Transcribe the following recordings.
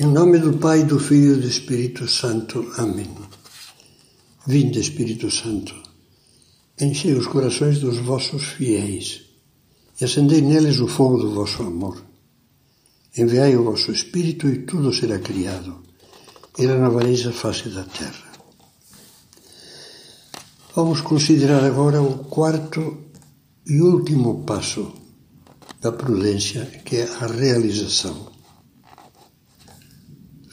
Em nome do Pai, do Filho e do Espírito Santo. Amém. Vinde, Espírito Santo, enchei os corações dos vossos fiéis e acendei neles o fogo do vosso amor. Enviai o vosso Espírito e tudo será criado, e renovareis a face da terra. Vamos considerar agora o quarto e último passo da prudência, que é a realização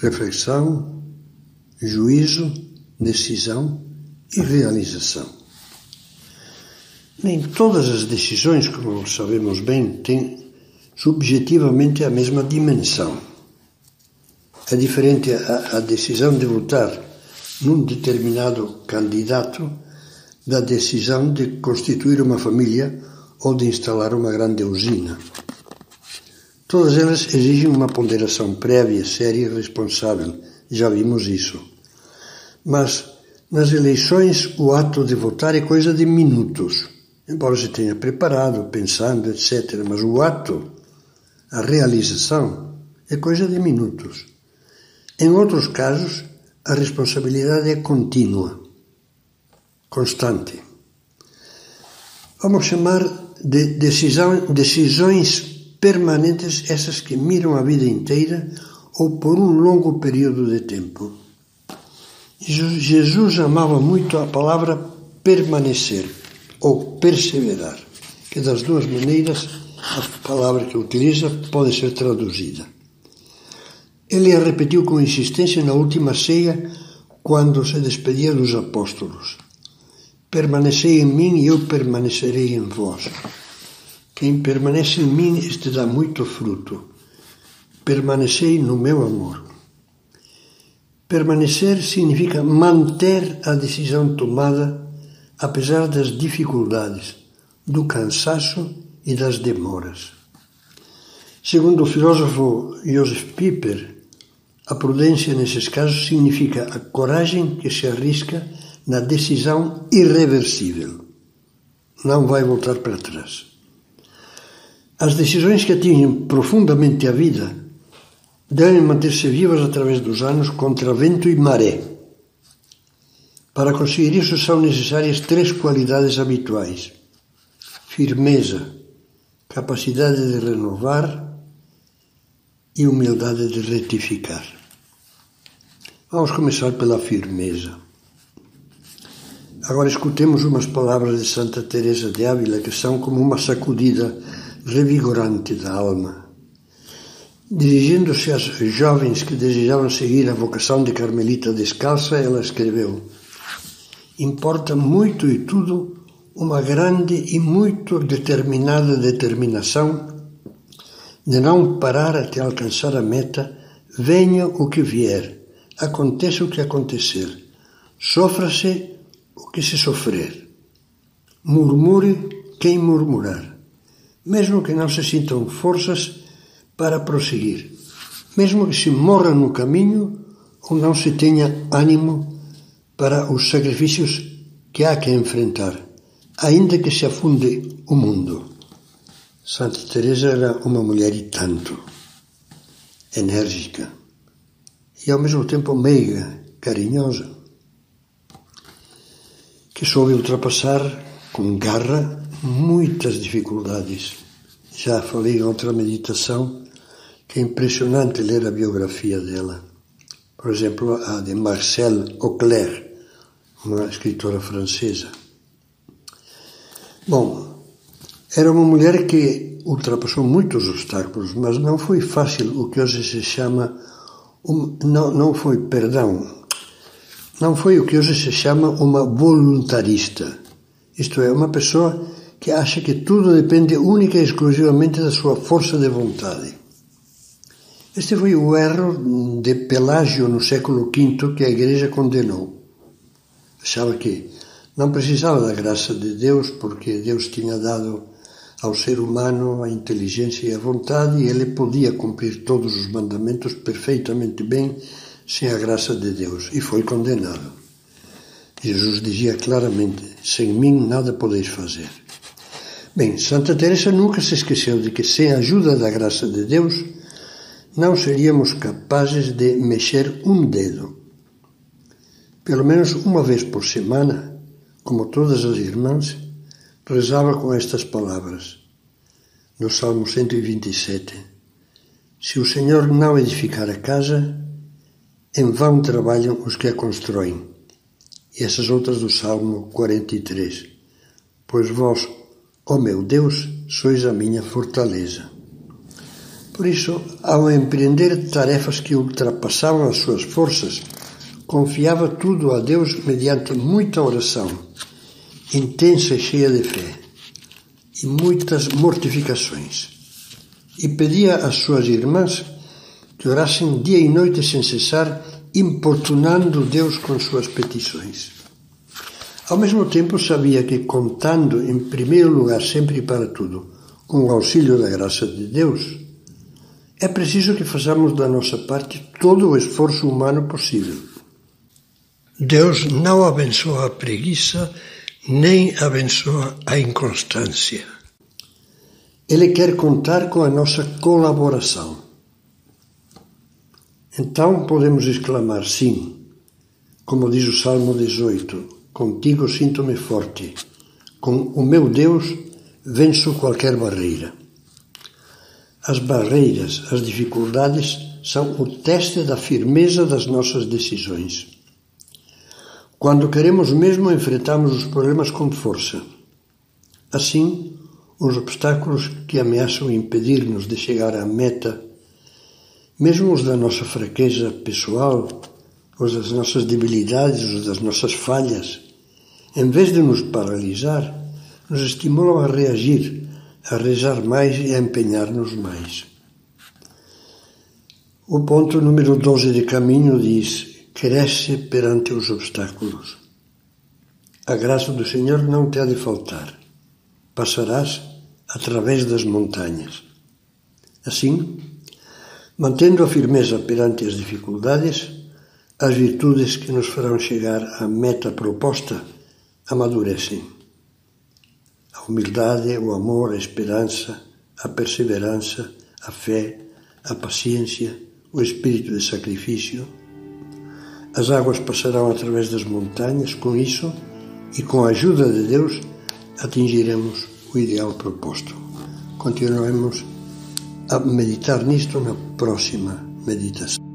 reflexão, juízo, decisão e realização. Nem todas as decisões, como sabemos bem, têm subjetivamente a mesma dimensão. É diferente a, a decisão de votar num determinado candidato da decisão de constituir uma família ou de instalar uma grande usina. Todas elas exigem uma ponderação prévia, séria e responsável. Já vimos isso. Mas nas eleições o ato de votar é coisa de minutos. Embora se tenha preparado, pensando, etc. Mas o ato, a realização, é coisa de minutos. Em outros casos, a responsabilidade é contínua, constante. Vamos chamar de decisão, decisões permanentes essas que miram a vida inteira ou por um longo período de tempo. Jesus amava muito a palavra permanecer ou perseverar, que das duas maneiras a palavra que utiliza pode ser traduzida. Ele a repetiu com insistência na última ceia quando se despedia dos apóstolos. Permanecei em mim e eu permanecerei em vós. Quem permanece em mim, este dá muito fruto. Permanecei no meu amor. Permanecer significa manter a decisão tomada, apesar das dificuldades, do cansaço e das demoras. Segundo o filósofo Joseph Pieper, a prudência nesses casos significa a coragem que se arrisca na decisão irreversível. Não vai voltar para trás. As decisões que atingem profundamente a vida devem manter-se vivas através dos anos contra vento e maré. Para conseguir isso são necessárias três qualidades habituais: firmeza, capacidade de renovar e humildade de retificar. Vamos começar pela firmeza. Agora escutemos umas palavras de Santa Teresa de Ávila que são como uma sacudida revigorante da alma. Dirigindo-se às jovens que desejavam seguir a vocação de Carmelita descalça, ela escreveu: Importa muito e tudo uma grande e muito determinada determinação de não parar até alcançar a meta, venha o que vier, aconteça o que acontecer, sofra-se o que se sofrer, murmure quem murmurar mesmo que não se sintam forças para prosseguir, mesmo que se morra no caminho ou não se tenha ânimo para os sacrifícios que há que enfrentar, ainda que se afunde o mundo. Santa Teresa era uma mulher e tanto, enérgica e ao mesmo tempo meiga, carinhosa, que soube ultrapassar com garra muitas dificuldades. Já falei em outra meditação que é impressionante ler a biografia dela. Por exemplo, a de Marcelle Auclair, uma escritora francesa. Bom, era uma mulher que ultrapassou muitos obstáculos, mas não foi fácil o que hoje se chama um, não, não foi, perdão, não foi o que hoje se chama uma voluntarista. Isto é, uma pessoa que acha que tudo depende única e exclusivamente da sua força de vontade. Este foi o erro de Pelágio no século V que a Igreja condenou. Achava que não precisava da graça de Deus porque Deus tinha dado ao ser humano a inteligência e a vontade e ele podia cumprir todos os mandamentos perfeitamente bem sem a graça de Deus e foi condenado. Jesus dizia claramente: sem mim nada podeis fazer. Bem, Santa Teresa nunca se esqueceu de que sem a ajuda da graça de Deus, não seríamos capazes de mexer um dedo. Pelo menos uma vez por semana, como todas as irmãs, rezava com estas palavras, no Salmo 127. Se o Senhor não edificar a casa, em vão trabalham os que a constroem. E essas outras do Salmo 43. Pois vós, ó meu Deus, sois a minha fortaleza. Por isso, ao empreender tarefas que ultrapassavam as suas forças, confiava tudo a Deus mediante muita oração, intensa e cheia de fé, e muitas mortificações. E pedia às suas irmãs que orassem dia e noite sem cessar, importunando Deus com suas petições. Ao mesmo tempo, sabia que, contando em primeiro lugar sempre para tudo com o auxílio da graça de Deus, é preciso que façamos da nossa parte todo o esforço humano possível. Deus não abençoa a preguiça nem abençoa a inconstância. Ele quer contar com a nossa colaboração. Então podemos exclamar sim, como diz o Salmo 18: Contigo sinto-me forte, com o meu Deus venço qualquer barreira. As barreiras, as dificuldades são o teste da firmeza das nossas decisões. Quando queremos mesmo, enfrentamos os problemas com força. Assim, os obstáculos que ameaçam impedir-nos de chegar à meta, mesmo os da nossa fraqueza pessoal, os das nossas debilidades, os das nossas falhas, em vez de nos paralisar, nos estimulam a reagir a rezar mais e a empenhar-nos mais. O ponto número 12 de caminho diz: cresce perante os obstáculos. A graça do Senhor não te há de faltar. Passarás através das montanhas. Assim, mantendo a firmeza perante as dificuldades, as virtudes que nos farão chegar à meta proposta amadurecem a humildade, o amor, a esperança, a perseverança, a fé, a paciência, o espírito de sacrifício. As águas passarão através das montanhas, com isso e com a ajuda de Deus atingiremos o ideal proposto. Continuaremos a meditar nisto na próxima meditação.